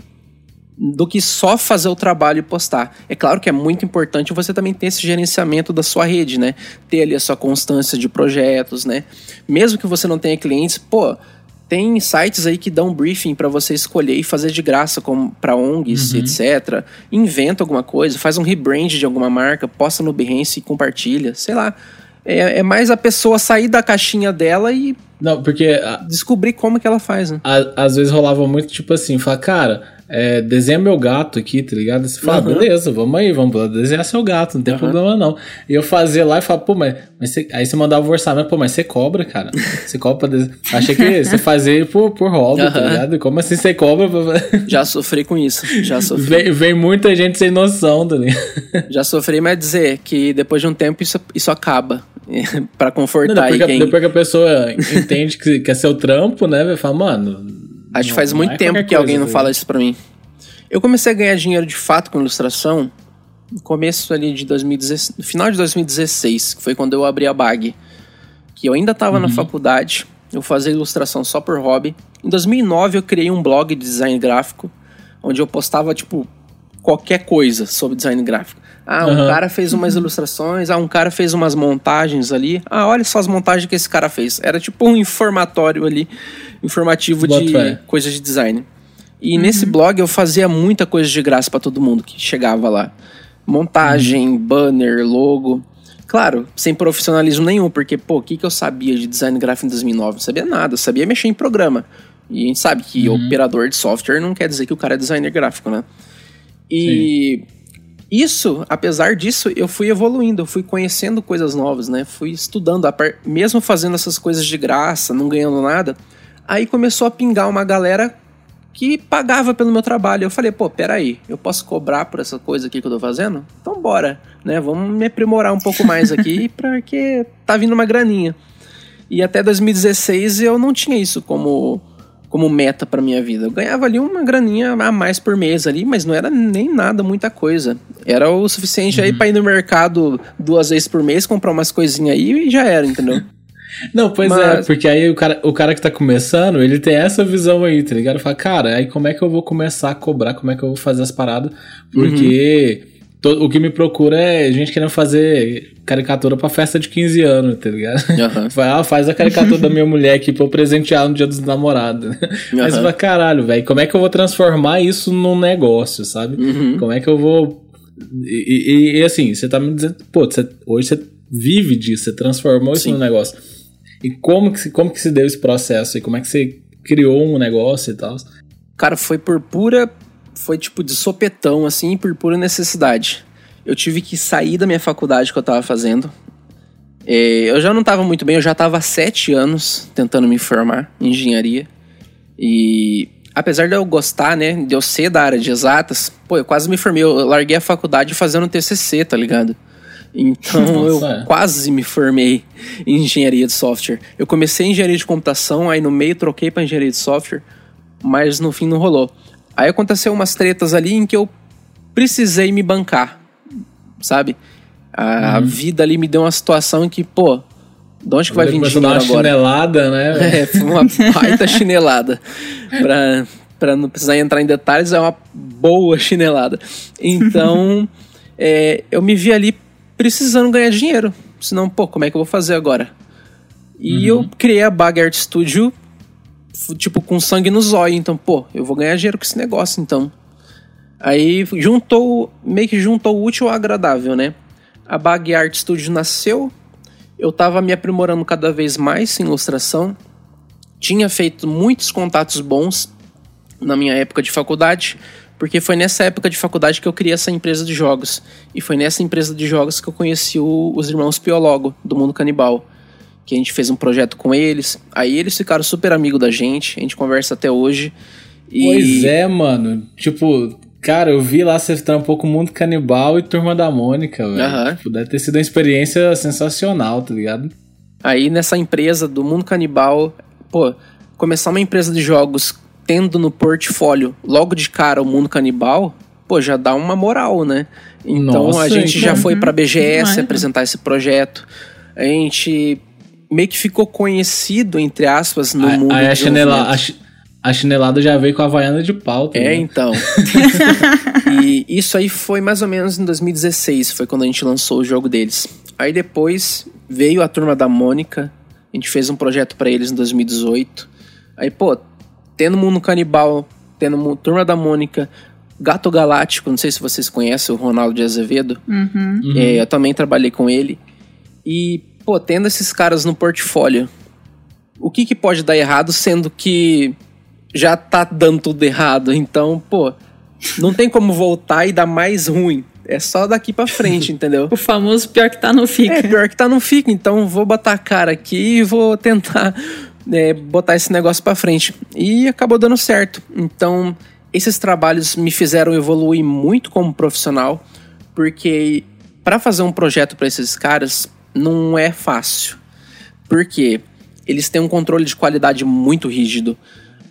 do que só fazer o trabalho e postar. É claro que é muito importante você também ter esse gerenciamento da sua rede, né? Ter ali a sua constância de projetos, né? Mesmo que você não tenha clientes, pô, tem sites aí que dão briefing para você escolher e fazer de graça como para ONGs, etc. Inventa alguma coisa, faz um rebrand de alguma marca, posta no Behance e compartilha, sei lá. É, é mais a pessoa sair da caixinha dela e Não, porque a- descobrir como que ela faz, né? a- às vezes rolava muito tipo assim, falar, cara, é, desenha meu gato aqui, tá ligado? Você fala, Aham. beleza, vamos aí, vamos lá desenhar seu gato, não tem Aham. problema não. E eu fazia lá e falava, pô, mas, mas você- aí você mandava o orçamento, pô, mas você cobra, cara. Você cobra pra desenhar. Achei que você fazia por, por hobby, tá Aham. ligado? Como assim você cobra? pra- Já sofri com isso, já sofri. vem, vem muita gente sem noção, tá ligado? Já sofri, mas dizer que depois de um tempo isso, isso acaba. para confortar Não, depois, aí que, quem... depois que a pessoa entende que, que é seu trampo, né? Vai falar, mano. Acho que faz muito é tempo que alguém não fala isso pra mim. Eu comecei a ganhar dinheiro de fato com ilustração no começo ali de 2016, no final de 2016, que foi quando eu abri a Bag. Que eu ainda tava Uhum. na faculdade, eu fazia ilustração só por hobby. Em 2009 eu criei um blog de design gráfico, onde eu postava tipo qualquer coisa sobre design gráfico. Ah, um Aham. cara fez umas ilustrações, ah, um cara fez umas montagens ali. Ah, olha só as montagens que esse cara fez. Era tipo um informatório ali, informativo Boto de fé. coisas de design. E nesse blog eu fazia muita coisa de graça pra todo mundo que chegava lá. Montagem, banner, logo. Claro, sem profissionalismo nenhum, porque, pô, o que, que eu sabia de design gráfico em 2009? Não sabia nada, eu sabia mexer em programa. E a gente sabe que operador de software não quer dizer que o cara é designer gráfico, né? E isso, apesar disso, eu fui evoluindo, eu fui conhecendo coisas novas, né? Fui estudando, mesmo fazendo essas coisas de graça, não ganhando nada. Aí começou a pingar uma galera que pagava pelo meu trabalho. Eu falei, pô, peraí, eu posso cobrar por essa coisa aqui que eu tô fazendo? Então bora, né? Vamos me aprimorar um pouco mais aqui, porque tá vindo uma graninha. E até 2016 eu não tinha isso como, como meta pra minha vida. Eu ganhava ali uma graninha a mais por mês ali, mas não era nem nada, muita coisa. Era o suficiente aí pra ir no mercado duas vezes por mês, comprar umas coisinhas aí e já era, entendeu? Não, pois é, Mas- porque aí o cara, o cara que tá começando, ele tem essa visão aí, tá ligado? Fala, cara, aí como é que eu vou começar a cobrar, como é que eu vou fazer as paradas? Porque to- o que me procura é gente querendo fazer caricatura pra festa de 15 anos, tá ligado? Aham. Vai, ah, faz a caricatura da minha mulher aqui pra eu presentear no dia dos namorados. Você Aham. fala, caralho, velho, como é que eu vou transformar isso num negócio, sabe? Uhum. Como é que eu vou. E, e- e, assim, você tá me dizendo, pô, você- hoje você vive disso, você transformou isso Sim. num negócio. E como que, como que se deu esse processo? E como é que você criou um negócio e tal? Cara, foi por pura. Foi tipo de sopetão, assim, por pura necessidade. Eu tive que sair da minha faculdade que eu tava fazendo. É, eu já não tava muito bem, eu já tava há sete anos tentando me formar em engenharia. E apesar de eu gostar, né, de eu ser da área de exatas, pô, eu quase me formei. Eu larguei a faculdade fazendo TCC, tá ligado? Então eu é. quase me formei em engenharia de software. Eu comecei em engenharia de computação, aí no meio troquei pra engenharia de software, mas no fim não rolou. Aí aconteceu umas tretas ali em que eu precisei me bancar, sabe? A Uhum. vida ali me deu uma situação em que, pô, de onde que vai vir dinheiro uma agora? chinelada, né? É, foi uma baita chinelada. Pra, pra não precisar entrar em detalhes, é uma boa chinelada. Então, é, eu me vi ali precisando ganhar dinheiro. Senão, pô, como é que eu vou fazer agora? E eu criei a Bag Art Studio, tipo, com sangue no zóio. Então, pô, eu vou ganhar dinheiro com esse negócio, então. Aí juntou, meio que juntou o útil ao agradável, né? A Bag Art Studio nasceu, eu tava me aprimorando cada vez mais em ilustração, tinha feito muitos contatos bons na minha época de faculdade, porque foi nessa época de faculdade que eu criei essa empresa de jogos. E foi nessa empresa de jogos que eu conheci o- os irmãos Piologo, do Mundo Canibal. Que a gente fez um projeto com eles. Aí eles ficaram super amigos da gente, a gente conversa até hoje. E... Pois é, mano. Tipo, cara, eu vi lá você trampou com o Mundo Canibal e Turma da Mônica, velho. Aham. Tipo, deve ter sido uma experiência sensacional, tá ligado? Aí nessa empresa do Mundo Canibal, pô, começar uma empresa de jogos tendo no portfólio logo de cara o Mundo Canibal, pô, já dá uma moral, né? Então Nossa, a gente já então. foi pra BGS Demais, né? apresentar esse projeto. A gente meio que ficou conhecido, entre aspas, no Aí- mundo aí a, chinela. A, chi- a chinelada já veio com a Havaiana de pau, tá É, então. e isso aí foi mais ou menos em 2016, foi quando a gente lançou o jogo deles. Aí depois veio a turma da Mônica, a gente fez um projeto pra eles em 2018. Aí, pô, tendo Mundo Canibal, tendo Turma da Mônica, Gato Galáctico, não sei se vocês conhecem o Ronaldo de Azevedo. Uhum. É, eu também trabalhei com ele. E, pô, tendo esses caras no portfólio, o que, que pode dar errado, sendo que já tá dando tudo errado? Então, pô, não tem como voltar e dar mais ruim. É só daqui pra frente, entendeu? O famoso pior que tá não fica. É, pior que tá não fica, então vou botar a cara aqui e vou tentar é, botar esse negócio pra frente. E acabou dando certo. Então, esses trabalhos me fizeram evoluir muito como profissional, porque para fazer um projeto pra esses caras, não é fácil. Porque eles têm um controle de qualidade muito rígido.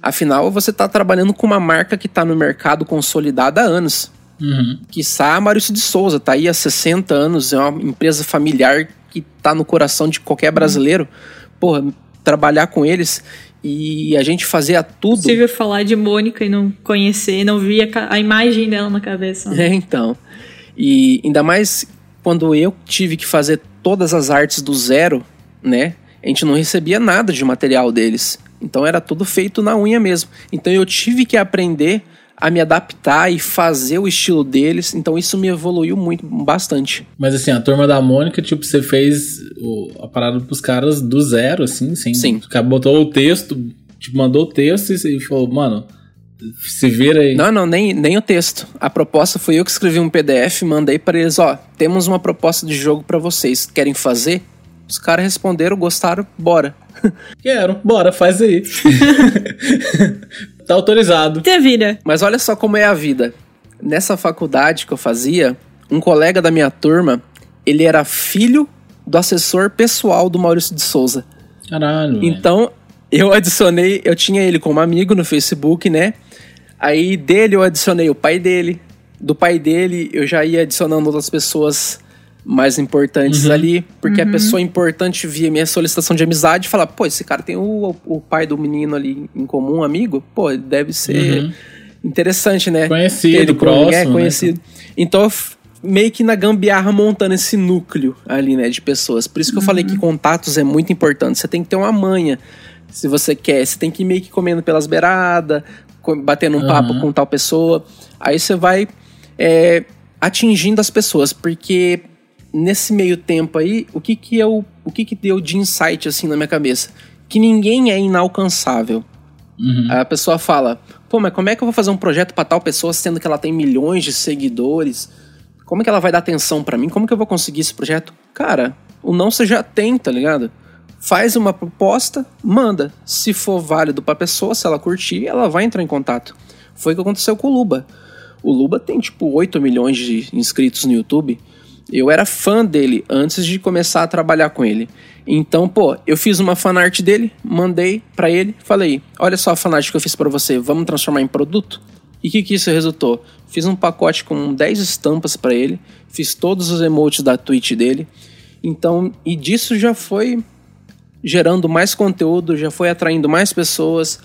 Afinal, você está trabalhando com uma marca que está no mercado consolidada há anos. Uhum. Quiçá a Maurício de Souza, tá aí há 60 anos, é uma empresa familiar que tá no coração de qualquer brasileiro. Porra, trabalhar com eles e a gente fazia tudo. Possível falar de Mônica e não conhecer, não via a imagem dela na cabeça. É, então. E ainda mais quando eu tive que fazer todas as artes do zero, né? A gente não recebia nada de material deles. Então era tudo feito na unha mesmo. Então eu tive que aprender a me adaptar e fazer o estilo deles. Então isso me evoluiu muito, bastante. Mas assim, a turma da Mônica, tipo, você fez a parada pros caras do zero, assim, sim. Sim. O cara botou o texto, tipo, mandou o texto e falou, mano, se vira aí. Não, não, nem, nem o texto. A proposta foi eu que escrevi um PDF, mandei para eles, ó, temos uma proposta de jogo para vocês. Querem fazer? Os caras responderam, gostaram, bora. Quero, bora, faz aí. tá autorizado. Te vira. Mas olha só como é a vida. Nessa faculdade que eu fazia, um colega da minha turma, ele era filho do assessor pessoal do Maurício de Souza. Caralho. Então, eu adicionei, eu tinha ele como amigo no Facebook, né? Aí dele eu adicionei o pai dele. Do pai dele eu já ia adicionando outras pessoas mais importantes ali, porque a pessoa importante via minha solicitação de amizade e falava, pô, esse cara tem o, o pai do menino ali em comum, amigo, pô, deve ser Uhum. interessante, né? Conhecido, ele como- próximo, É, né? conhecido. Então, eu f- meio que na gambiarra montando esse núcleo ali, né, de pessoas. Por isso que eu falei que contatos é muito importante. Você tem que ter uma manha, se você quer. Você tem que ir meio que comendo pelas beiradas, batendo um papo com tal pessoa. Aí você vai é, atingindo as pessoas, porque nesse meio tempo aí, o que que eu, o que que deu de insight assim na minha cabeça? Que ninguém é inalcançável. Uhum. Aí a pessoa fala: pô, mas como é que eu vou fazer um projeto pra tal pessoa sendo que ela tem milhões de seguidores? Como é que ela vai dar atenção pra mim? Como que eu vou conseguir esse projeto? Cara, o não você já tem, tá ligado? Faz uma proposta, manda. Se for válido pra pessoa, se ela curtir, ela vai entrar em contato. Foi o que aconteceu com o Luba. O Luba tem tipo 8 milhões de inscritos no YouTube. Eu era fã dele antes de começar a trabalhar com ele. Então, pô, eu fiz uma fanart dele, mandei pra ele, falei: "Olha só a fanart que eu fiz pra você, vamos transformar em produto?" E o que, que isso resultou? Fiz um pacote com 10 estampas pra ele, fiz todos os emotes da Twitch dele. Então, e disso já foi gerando mais conteúdo, já foi atraindo mais pessoas.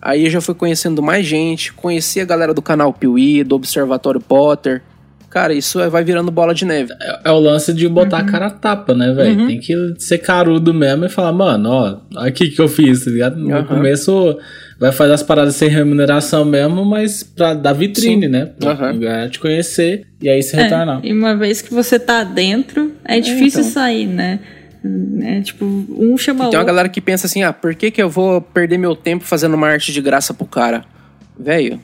Aí eu já fui conhecendo mais gente, conheci a galera do canal Piuí, do Observatório Potter. Cara, isso é- vai virando bola de neve. É, é o lance de botar a cara a tapa, né, velho? Tem que ser carudo mesmo e falar, mano, ó, aqui que eu fiz, tá ligado? No Aham. começo vai fazer as paradas sem remuneração mesmo, mas pra dar vitrine, Sim. né? Pra galera te conhecer e aí se É, retornar. e uma vez que você tá dentro, é difícil então. sair, né? É, tipo, um chama tem uma outro. galera que pensa assim: ah, por que, que eu vou perder meu tempo fazendo uma arte de graça pro cara? Velho,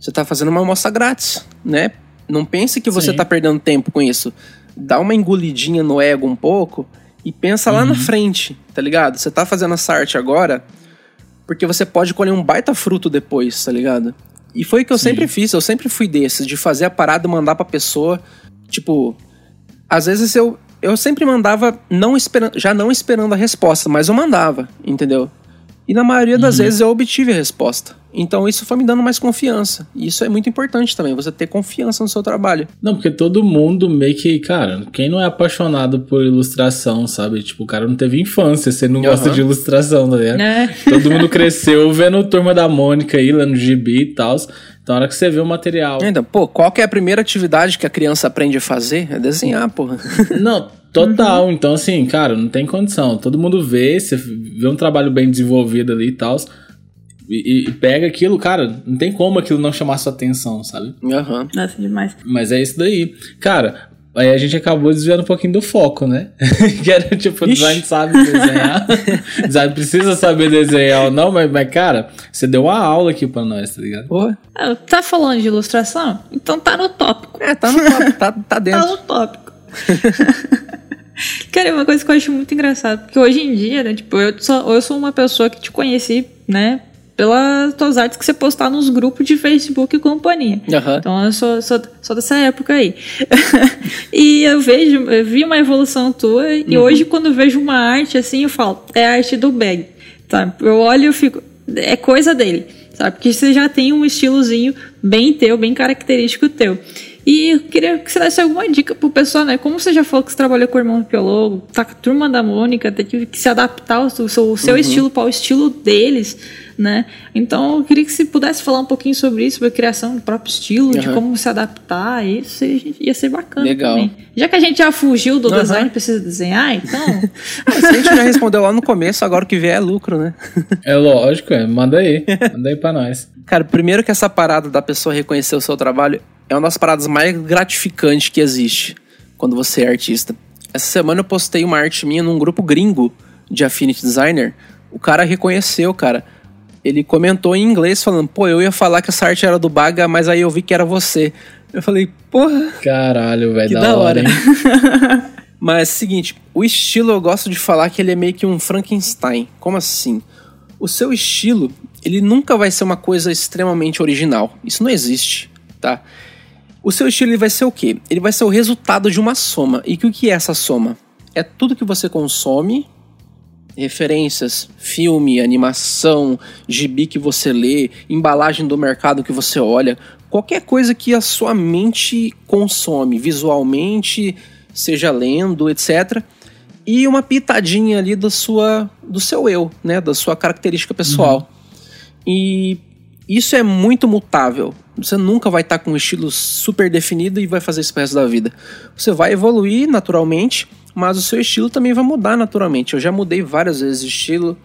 você tá fazendo uma amostra grátis, né? Não pense que você Sim. tá perdendo tempo com isso. Dá uma engolidinha no ego um pouco e pensa lá na frente, tá ligado? Você tá fazendo essa arte agora porque você pode colher um baita fruto depois, tá ligado? E foi o que eu Sim. sempre fiz, eu sempre fui desses, de fazer a parada e mandar pra pessoa. Tipo, às vezes eu, eu sempre mandava não esperando, já não esperando a resposta, mas eu mandava, entendeu? E na maioria das vezes eu obtive a resposta. Então isso foi me dando mais confiança. E isso é muito importante também, você ter confiança no seu trabalho. Não, porque todo mundo meio que, cara, quem não é apaixonado por ilustração, sabe? Tipo, o cara não teve infância, você não gosta Aham. de ilustração, tá ligado? É. Todo mundo cresceu vendo Turma da Mônica aí, lá no gibi e tal. Então, na hora que você vê o material. Então, pô, qual que é a primeira atividade que a criança aprende a fazer? É desenhar, porra. Não, total. Então, assim, cara, não tem condição. Todo mundo vê, você vê um trabalho bem desenvolvido ali e tal. E, e pega aquilo, cara, não tem como aquilo não chamar sua atenção, sabe? Aham. Nossa, demais. Mas é isso daí. Cara, aí a gente acabou desviando um pouquinho do foco, né? que era tipo, o design sabe desenhar. design precisa saber desenhar ou não, mas, mas, cara, você deu uma aula aqui pra nós, tá ligado? Porra. Ah, tá falando de ilustração? Então tá no tópico. É, tá no top, tá, tá Tá dentro. no tópico. Cara, é uma coisa que eu acho muito engraçado, porque hoje em dia, né, tipo, eu sou, eu sou uma pessoa que te conheci, né, pelas tuas artes que você postar nos grupos de Facebook e companhia. Aham. Então eu sou, sou, sou dessa época aí. e eu vejo, eu vi uma evolução tua e hoje quando eu vejo uma arte assim, eu falo, é a arte do Bag. Sabe? Eu olho e fico, é coisa dele. Sabe? Porque você já tem um estilozinho bem teu, bem característico teu. E eu queria que você desse alguma dica pro pessoal, né? Como você já falou que você trabalhou com o irmão biólogo, tá com a turma da Mônica, teve que se adaptar ao seu, ao seu estilo para o estilo deles, né? Então eu queria que você pudesse falar um pouquinho sobre isso, sobre a criação do próprio estilo, de Aham. como se adaptar, isso ia ser bacana Legal. também. Já que a gente já fugiu do Aham. design, precisa desenhar, então. Ah, se a gente já respondeu lá no começo, agora o que vier é lucro, né? É lógico, é. Manda aí. Manda aí pra nós. Cara, primeiro que essa parada da pessoa reconhecer o seu trabalho é uma das paradas mais gratificantes que existe quando você é artista. Essa semana eu postei uma arte minha num grupo gringo de Affinity Designer. O cara reconheceu, cara. Ele comentou em inglês falando, pô, eu ia falar que essa arte era do Baga, mas aí eu vi que era você. Eu falei, porra, Caralho, velho. que da, hora. Mas seguinte, o estilo eu gosto de falar que ele é meio que um Frankenstein. Como assim? O seu estilo, ele nunca vai ser uma coisa extremamente original. Isso não existe, tá? O seu estilo ele vai ser o quê? Ele vai ser o resultado de uma soma. E que o que é essa soma? É tudo que você consome, referências, filme, animação, gibi que você lê, embalagem do mercado que você olha, qualquer coisa que a sua mente consome visualmente, seja lendo, etc. E uma pitadinha ali da sua, do seu eu, né, da sua característica pessoal. E isso é muito mutável. Você nunca vai estar com um estilo super definido e vai fazer isso pro resto da vida. Você vai evoluir naturalmente, mas o seu estilo também vai mudar naturalmente. Eu já mudei várias vezes de estilo.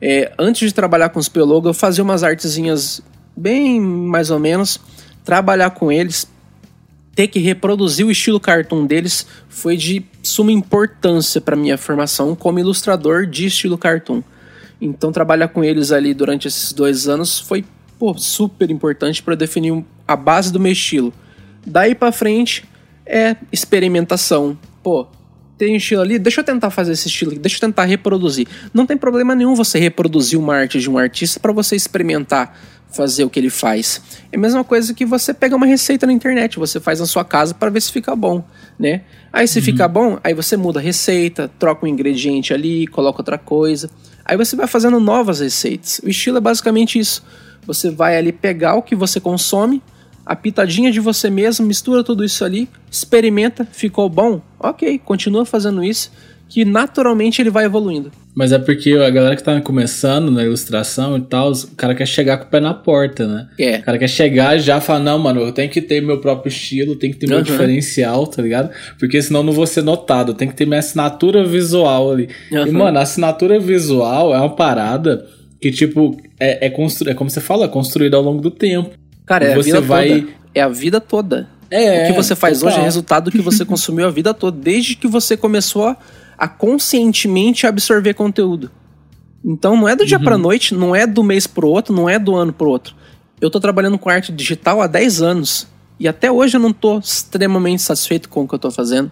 É, antes de trabalhar com os Pelogo, eu fazia umas artezinhas bem mais ou menos. Trabalhar com eles, ter que reproduzir o estilo cartoon deles foi de suma importância para minha formação como ilustrador de estilo cartoon. Então trabalhar com eles ali durante esses dois anos foi pô, super importante para definir a base do meu estilo. Daí para frente é experimentação. Pô, tem um estilo ali, deixa eu tentar fazer esse estilo aqui, deixa eu tentar reproduzir. Não tem problema nenhum você reproduzir uma arte de um artista para você experimentar fazer o que ele faz. É a mesma coisa que você pega uma receita na internet, você faz na sua casa para ver se fica bom, né? Aí se fica bom, aí você muda a receita, troca um ingrediente ali, coloca outra coisa. Aí você vai fazendo novas receitas. O estilo é basicamente isso. Você vai ali pegar o que você consome, a pitadinha de você mesmo, mistura tudo isso ali, experimenta, ficou bom? Ok, continua fazendo isso, que naturalmente ele vai evoluindo. Mas é porque a galera que tá começando na ilustração e tal, o cara quer chegar com o pé na porta, né? É. O cara quer chegar e já falar, não, mano, eu tenho que ter meu próprio estilo, tenho que ter meu Uhum. diferencial, tá ligado? Porque senão não vou ser notado, tem que ter minha assinatura visual ali. E, Uhum. mano, a assinatura visual é uma parada que, tipo, é, é, constru... é como você fala, é construída ao longo do tempo. Cara, é Você a vida vai- toda. É a vida toda. É, o que você faz total. hoje é resultado do que você consumiu a vida toda, desde que você começou a, a conscientemente absorver conteúdo. Então não é do dia pra noite, não é do mês pro outro, não é do ano pro outro. Eu tô trabalhando com arte digital há 10 anos e até hoje eu não tô extremamente satisfeito com o que eu tô fazendo.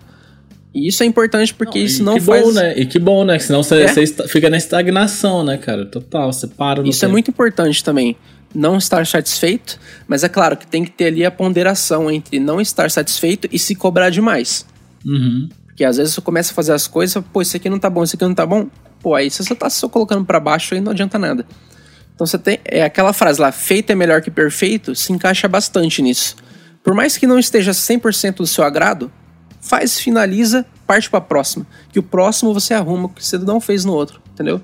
E isso é importante porque E isso não que faz. bom, né? E que bom, né? Senão você, É. você fica na estagnação, né, cara? Total, você para no Isso é tempo. muito importante também. Não estar satisfeito, mas é claro que tem que ter ali a ponderação entre não estar satisfeito e se cobrar demais. Uhum. Porque às vezes você começa a fazer as coisas, pô, isso aqui não tá bom, isso aqui não tá bom. Pô, aí se você tá só colocando pra baixo aí não adianta nada. Então você tem. É aquela frase lá, feito é melhor que perfeito, se encaixa bastante nisso. Por mais que não esteja 100% do seu agrado, faz, finaliza, parte pra próxima. Que o próximo você arruma o que você não fez no outro, entendeu?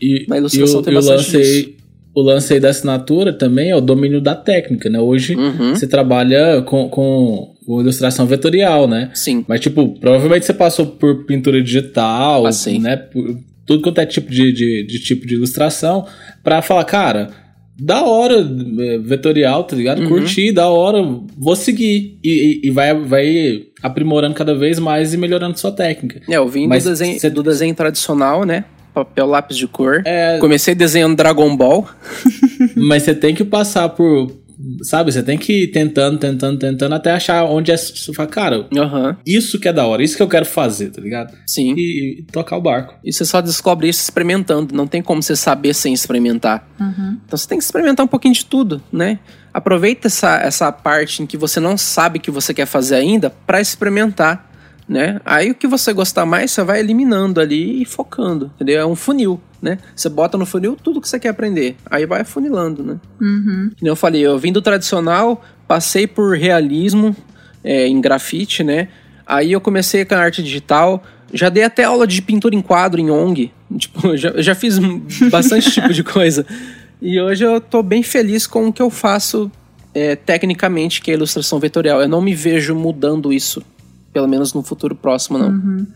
E, Na ilustração e o, tem bastante o lance aí da assinatura também é o domínio da técnica, né? Hoje Uhum. você trabalha com, com, ilustração vetorial, né? Sim. Mas, tipo, provavelmente você passou por pintura digital, Passei. né? Por tudo quanto é tipo de, de, de tipo de ilustração, pra falar, cara, da hora eh, vetorial, tá ligado? Uhum. Curti, da hora, vou seguir. E, e, e vai, vai aprimorando cada vez mais e melhorando sua técnica. É, eu vim Mas do, desenho, cê- do desenho tradicional, né? Papel, lápis de cor. É, Comecei desenhando Dragon Ball. Mas você tem que passar por, Sabe? Você tem que ir tentando, tentando, tentando até achar onde é. Você fala, cara, Aham. isso que é da hora, isso que eu quero fazer, tá ligado? Sim. E, e tocar o barco. E você só descobre isso experimentando. Não tem como você saber sem experimentar. Uhum. Então você tem que experimentar um pouquinho de tudo, né? Aproveita essa, essa parte em que você não sabe o que você quer fazer ainda para experimentar, né? Aí o que você gostar mais, você vai eliminando ali e focando, entendeu? É um funil, né? Você bota no funil tudo que você quer aprender. Aí vai afunilando, né? Uhum. Eu falei, eu vim do tradicional, passei por realismo é, em grafite, né? Aí eu comecei com a arte digital, já dei até aula de pintura em quadro em ONG. Tipo, já, já fiz bastante tipo de coisa. E hoje eu tô bem feliz com o que eu faço é, tecnicamente, que é a ilustração vetorial. Eu não me vejo mudando isso, pelo menos no futuro próximo, não. Cara,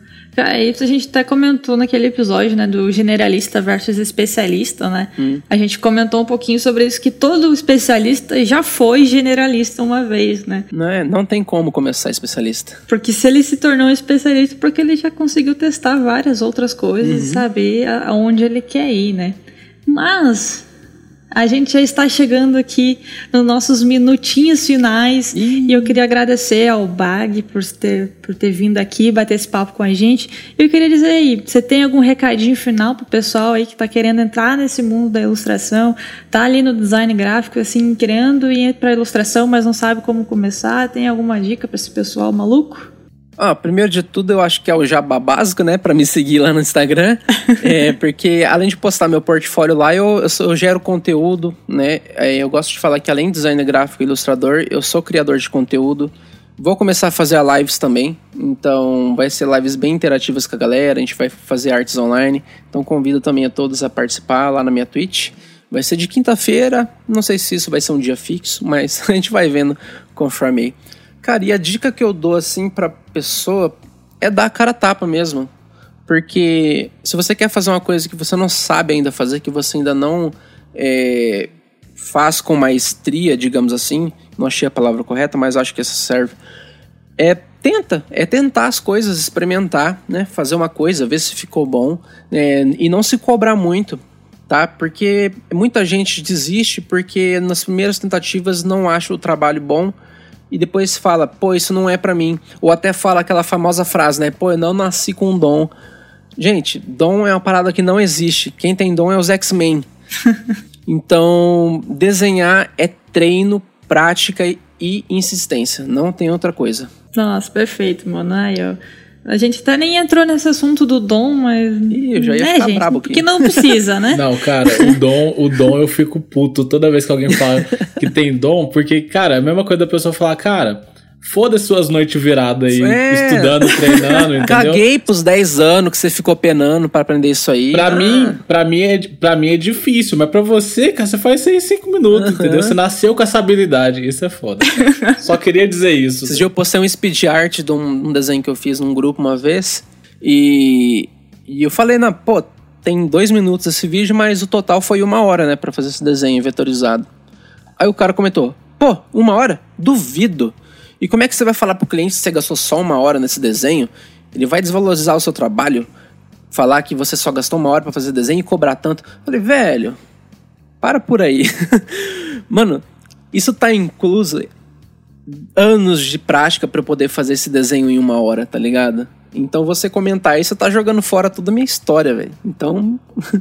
isso a gente até comentou naquele episódio, né, do generalista versus especialista, né? Hum. A gente comentou um pouquinho sobre isso, que todo especialista já foi generalista uma vez, né? Não, é, não tem como começar especialista. Porque se ele se tornou um especialista, porque ele já conseguiu testar várias outras coisas e saber aonde ele quer ir, né? Mas a gente já está chegando aqui nos nossos minutinhos finais e eu queria agradecer ao Bag por ter, por ter vindo aqui bater esse papo com a gente. Eu queria dizer aí, você tem algum recadinho final pro pessoal aí que está querendo entrar nesse mundo da ilustração, tá ali no design gráfico, assim, querendo ir para ilustração, mas não sabe como começar? Tem alguma dica para esse pessoal maluco? Ah, primeiro de tudo, eu acho que é o jabá básico, né? Pra me seguir lá no Instagram. é, porque além de postar meu portfólio lá, eu, eu, eu gero conteúdo, né? É, eu gosto de falar que além de designer gráfico e ilustrador, eu sou criador de conteúdo. Vou começar a fazer lives também. Então, vai ser lives bem interativas com a galera. A gente vai fazer artes online. Então, convido também a todos a participar lá na minha Twitch. Vai ser de quinta-feira. Não sei se isso vai ser um dia fixo, mas a gente vai vendo conforme aí. Cara, e a dica que eu dou assim pra pessoa é dar a cara a tapa mesmo. Porque se você quer fazer uma coisa que você não sabe ainda fazer, que você ainda não é, faz com maestria, digamos assim, não achei a palavra correta, mas acho que essa serve. É tenta, é tentar as coisas, experimentar, né? Fazer uma coisa, ver se ficou bom é, e não se cobrar muito, tá? Porque muita gente desiste porque nas primeiras tentativas não acha o trabalho bom e depois fala, pô, isso não é pra mim. Ou até fala aquela famosa frase, né? Pô, eu não nasci com um dom. Gente, dom é uma parada que não existe. Quem tem dom é os X-Men. então, desenhar é treino, prática e insistência. Não tem outra coisa. Nossa, perfeito, mano. Ai, ó. A gente até nem entrou nesse assunto do dom, mas. Ih, eu já ia né, ficar gente? brabo aqui. Porque não precisa, né? Não, cara, o dom, o dom eu fico puto toda vez que alguém fala que tem dom, porque, cara, é a mesma coisa da pessoa falar, cara, foda suas noites viradas aí, É. estudando, treinando, entendeu? Caguei pros 10 anos que você ficou penando pra aprender isso aí. Pra Ah, mim, pra mim, é, pra mim é difícil, mas pra você, cara, você faz isso aí em 5 minutos, entendeu? Você nasceu com essa habilidade, isso é foda. Só queria dizer isso. Esses dias eu postei um speed art de um, um desenho que eu fiz num grupo uma vez. E, e eu falei, na, pô, tem dois minutos esse vídeo, mas o total foi uma hora, né, pra fazer esse desenho vetorizado. Aí o cara comentou, pô, uma hora? Duvido. E como é que você vai falar pro cliente se você gastou só uma hora nesse desenho? Ele vai desvalorizar o seu trabalho? Falar que você só gastou uma hora pra fazer desenho e cobrar tanto? Eu falei, velho, para por aí. Mano, isso tá incluso anos de prática pra eu poder fazer esse desenho em uma hora, tá ligado? Então você comentar isso, tá jogando fora toda a minha história, velho. Então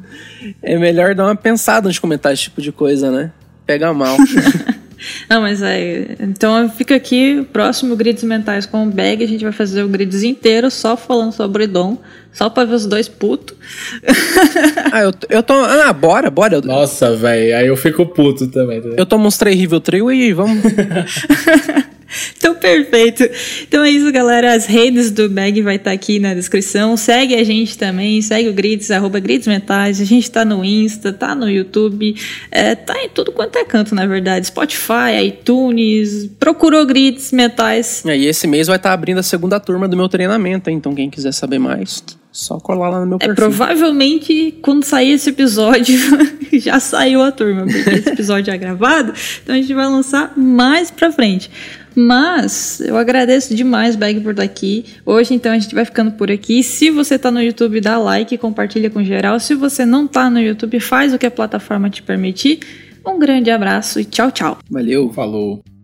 é melhor dar uma pensada antes de comentar esse tipo de coisa, né? Pega mal. Não, mas é. Então fica aqui o próximo Grids Mentais com o Bag. A gente vai fazer o Grids inteiro só falando sobre dom. Só pra ver os dois putos. ah, eu, eu tô. Ah, bora, bora. Nossa, velho, aí eu fico puto também. entendeu? eu tomo uns três Rivel Trio e vamos. Então, perfeito. Então é isso, galera. As redes do Bag vai estar aqui na descrição. Segue a gente também. Segue o Grids, arroba Grids Mentais. A gente tá no Insta, tá no YouTube. É, tá em tudo quanto é canto, na verdade. Spotify, iTunes. Procurou Grids Mentais. e aí esse mês vai estar abrindo a segunda turma do meu treinamento, hein? Então quem quiser saber mais, só colar lá no meu É, perfil. provavelmente quando sair esse episódio já saiu a turma, porque esse episódio é gravado, então a gente vai lançar mais pra frente. Mas eu agradeço demais, Bag, por estar aqui. Hoje, então, a gente vai ficando por aqui. Se você tá no YouTube, dá like, compartilha com geral. Se você não tá no YouTube, faz o que a plataforma te permitir. Um grande abraço e tchau, tchau. Valeu. Falou.